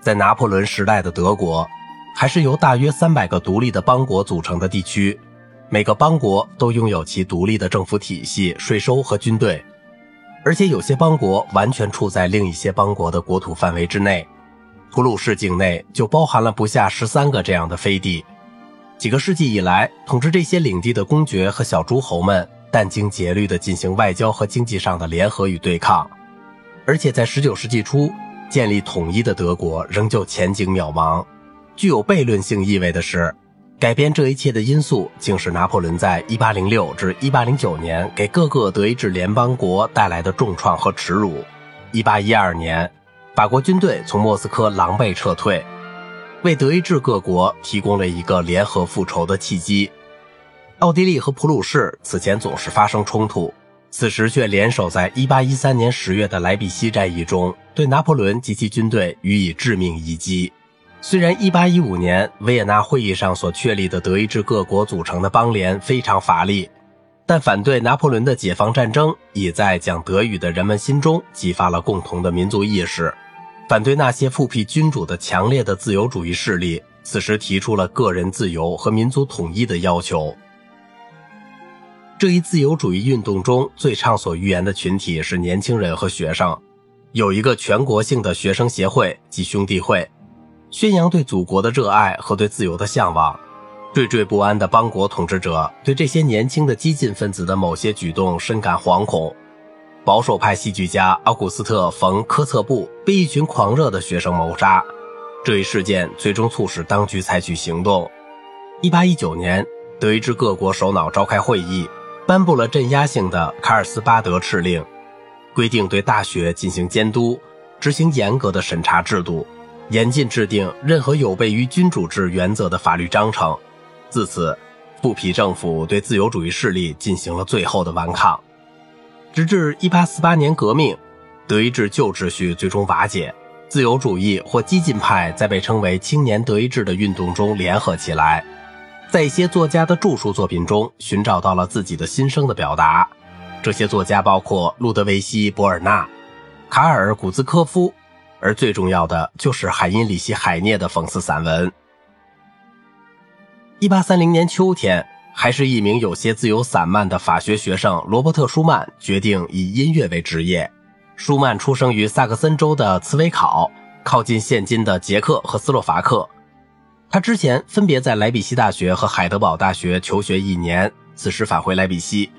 在拿破仑时代的德国，还是由大约三百个独立的邦国组成的地区，每个邦国都拥有其独立的政府体系、税收和军队，而且有些邦国完全处在另一些邦国的国土范围之内。普鲁士境内就包含了不下十三个这样的飞地。几个世纪以来，统治这些领地的公爵和小诸侯们殚精竭虑地进行外交和经济上的联合与对抗，而且在19世纪初建立统一的德国仍旧前景渺茫。具有悖论性意味的是，改变这一切的因素竟是拿破仑在1806至1809年给各个德意志联邦国带来的重创和耻辱。1812年。法国军队从莫斯科狼狈撤退，为德意志各国提供了一个联合复仇的契机。奥地利和普鲁士此前总是发生冲突，此时却联手在1813年10月的莱比锡战役中，对拿破仑及其军队予以致命一击。虽然1815年维也纳会议上所确立的德意志各国组成的邦联非常乏力。但反对拿破仑的解放战争，已在讲德语的人们心中激发了共同的民族意识。反对那些复辟君主的强烈的自由主义势力，此时提出了个人自由和民族统一的要求。这一自由主义运动中最畅所欲言的群体是年轻人和学生，有一个全国性的学生协会及兄弟会，宣扬对祖国的热爱和对自由的向往。惴惴不安的邦国统治者对这些年轻的激进分子的某些举动深感惶恐。保守派戏剧家奥古斯特·冯·科策布被一群狂热的学生谋杀，这一事件最终促使当局采取行动。1819年，德意志各国首脑召开会议，颁布了镇压性的卡尔斯巴德敕令，规定对大学进行监督，执行严格的审查制度，严禁制定任何有悖于君主制原则的法律章程。自此，布匹政府对自由主义势力进行了最后的顽抗，直至1848年革命，德意志旧秩序最终瓦解，自由主义或激进派在被称为青年德意志的运动中联合起来，在一些作家的著述作品中寻找到了自己的心声的表达。这些作家包括路德维希·博尔纳、卡尔·古兹科夫，而最重要的就是海因里希·海涅的讽刺散文。一八三零年秋天，还是一名有些自由散漫的法学学生罗伯特·舒曼决定以音乐为职业。舒曼出生于萨克森州的茨威考，靠近现今的捷克和斯洛伐克。他之前分别在莱比锡大学和海德堡大学求学一年，此时返回莱比锡，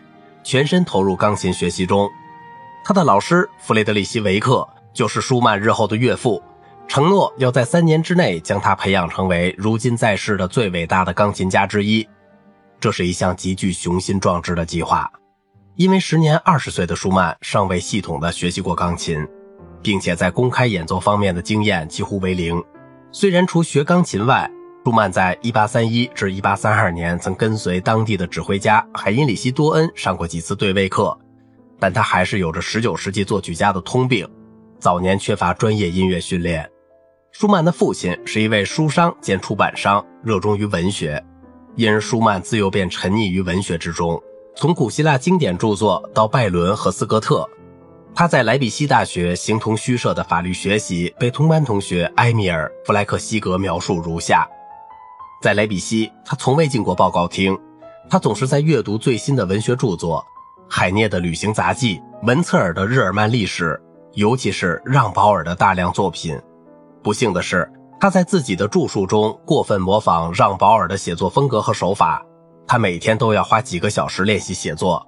全身投入钢琴学习中。他的老师弗雷德里希·维克就是舒曼日后的岳父。承诺要在三年之内将他培养成为如今在世的最伟大的钢琴家之一，这是一项极具雄心壮志的计划。因为时年二十岁的舒曼尚未系统的学习过钢琴，并且在公开演奏方面的经验几乎为零。虽然除学钢琴外，舒曼在1831至1832年曾跟随当地的指挥家海因里希·多恩上过几次对位课，但他还是有着19世纪作曲家的通病，早年缺乏专业音乐训练。舒曼的父亲是一位书商兼出版商，热衷于文学，因而舒曼自幼便沉溺于文学之中。从古希腊经典著作到拜伦和斯格特，他在莱比锡大学形同虚设的法律学习被同班同学埃米尔·弗莱克西格描述如下：在莱比锡，他从未进过报告厅，他总是在阅读最新的文学著作，海涅的旅行杂记、文策尔的日耳曼历史，尤其是让保尔的大量作品。不幸的是，他在自己的著述中过分模仿让·保尔的写作风格和手法。他每天都要花几个小时练习写作。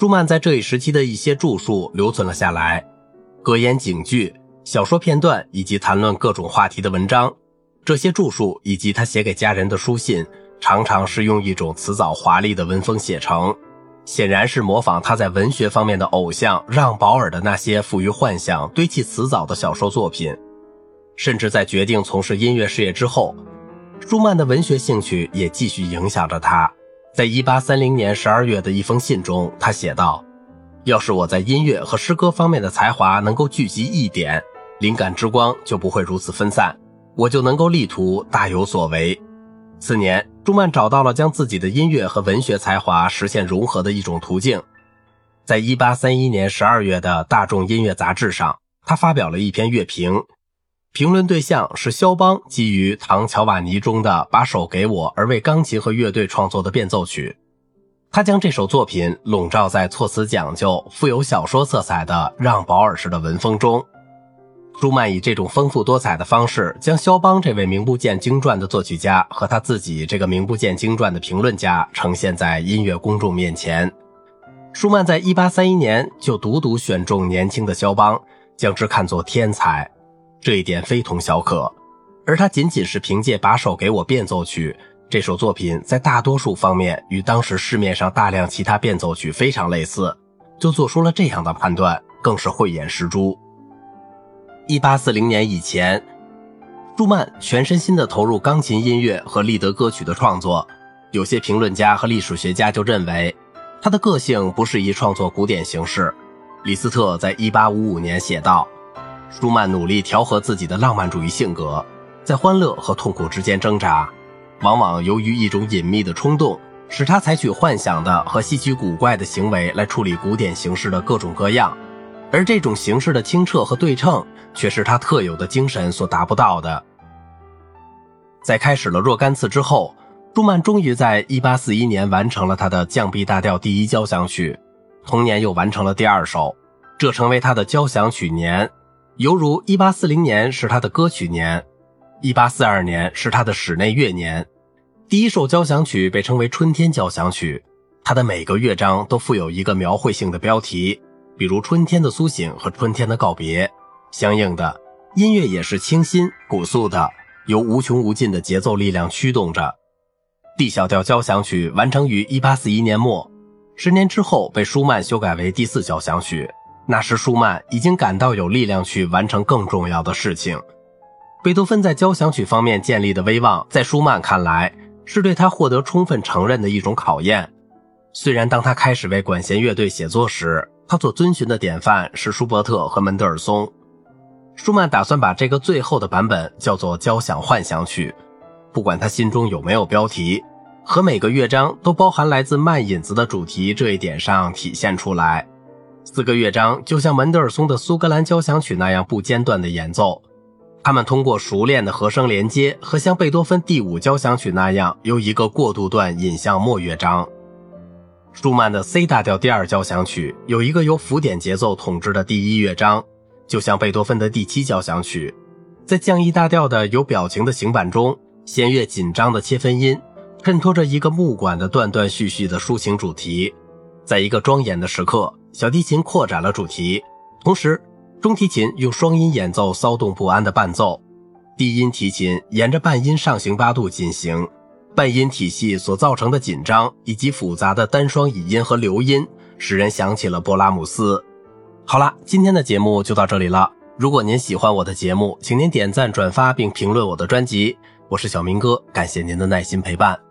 舒曼在这一时期的一些著述留存了下来，格言警句、小说片段以及谈论各种话题的文章。这些著述以及他写给家人的书信，常常是用一种辞藻华丽的文风写成，显然是模仿他在文学方面的偶像让·保尔的那些富于幻想、堆砌辞藻的小说作品。甚至在决定从事音乐事业之后，舒曼的文学兴趣也继续影响着他。在1830年12月的一封信中，他写道：“要是我在音乐和诗歌方面的才华能够聚集一点，灵感之光就不会如此分散，我就能够力图大有所为。”次年，朱曼找到了将自己的音乐和文学才华实现融合的一种途径。在1831年12月的《大众音乐杂志》上，他发表了一篇乐评。评论对象是肖邦基于《唐乔瓦尼》中的“把手给我”而为钢琴和乐队创作的变奏曲。他将这首作品笼罩在措辞讲究、富有小说色彩的让·保尔式的文风中。舒曼以这种丰富多彩的方式，将肖邦这位名不见经传的作曲家和他自己这个名不见经传的评论家呈现在音乐公众面前。舒曼在1831年就独独选中年轻的肖邦，将之看作天才，这一点非同小可。而他仅仅是凭借《把手给我》变奏曲这首作品，在大多数方面与当时市面上大量其他变奏曲非常类似，就做出了这样的判断，更是慧眼识珠。一八四零年以前，舒曼全身心地投入钢琴音乐和立德歌曲的创作。有些评论家和历史学家就认为，他的个性不适宜创作古典形式。李斯特在一八五五年写道：“舒曼努力调和自己的浪漫主义性格，在欢乐和痛苦之间挣扎，往往由于一种隐秘的冲动，使他采取幻想的和稀奇古怪的行为来处理古典形式的各种各样。”而这种形式的清澈和对称，却是他特有的精神所达不到的。在开始了若干次之后，舒曼终于在1841年完成了他的降 B 大调第一交响曲，同年又完成了第二首，这成为他的交响曲年，犹如1840年是他的歌曲年，1842年是他的室内乐年。第一首交响曲被称为春天交响曲，它的每个乐章都附有一个描绘性的标题。比如春天的苏醒和春天的告别，相应的音乐也是清新古素的，由无穷无尽的节奏力量驱动着。D 小调交响曲完成于1841年末，十年之后被舒曼修改为第四交响曲。那时舒曼已经感到有力量去完成更重要的事情。贝多芬在交响曲方面建立的威望，在舒曼看来是对他获得充分承认的一种考验。虽然当他开始为管弦乐队写作时，他所遵循的典范是舒伯特和门德尔松。舒曼打算把这个最后的版本叫做交响幻想曲，不管他心中有没有标题，和每个乐章都包含来自慢引子的主题这一点上体现出来。四个乐章就像门德尔松的苏格兰交响曲那样不间断的演奏，他们通过熟练的和声连接和像贝多芬第五交响曲那样由一个过渡段引向末乐章。舒曼的 C 大调第二交响曲有一个由浮点节奏统治的第一乐章，就像贝多芬的第七交响曲。在降 E 大调的有表情的行板中，弦乐紧张的切分音衬托着一个木管的断断续续的抒情主题。在一个庄严的时刻，小提琴扩展了主题，同时中提琴用双音演奏骚动不安的伴奏，低音提琴沿着半音上行八度进行。半音体系所造成的紧张，以及复杂的单双倚音和流音，使人想起了勃拉姆斯。好了，今天的节目就到这里了。如果您喜欢我的节目，请您点赞、转发并评论我的专辑。我是小明哥，感谢您的耐心陪伴。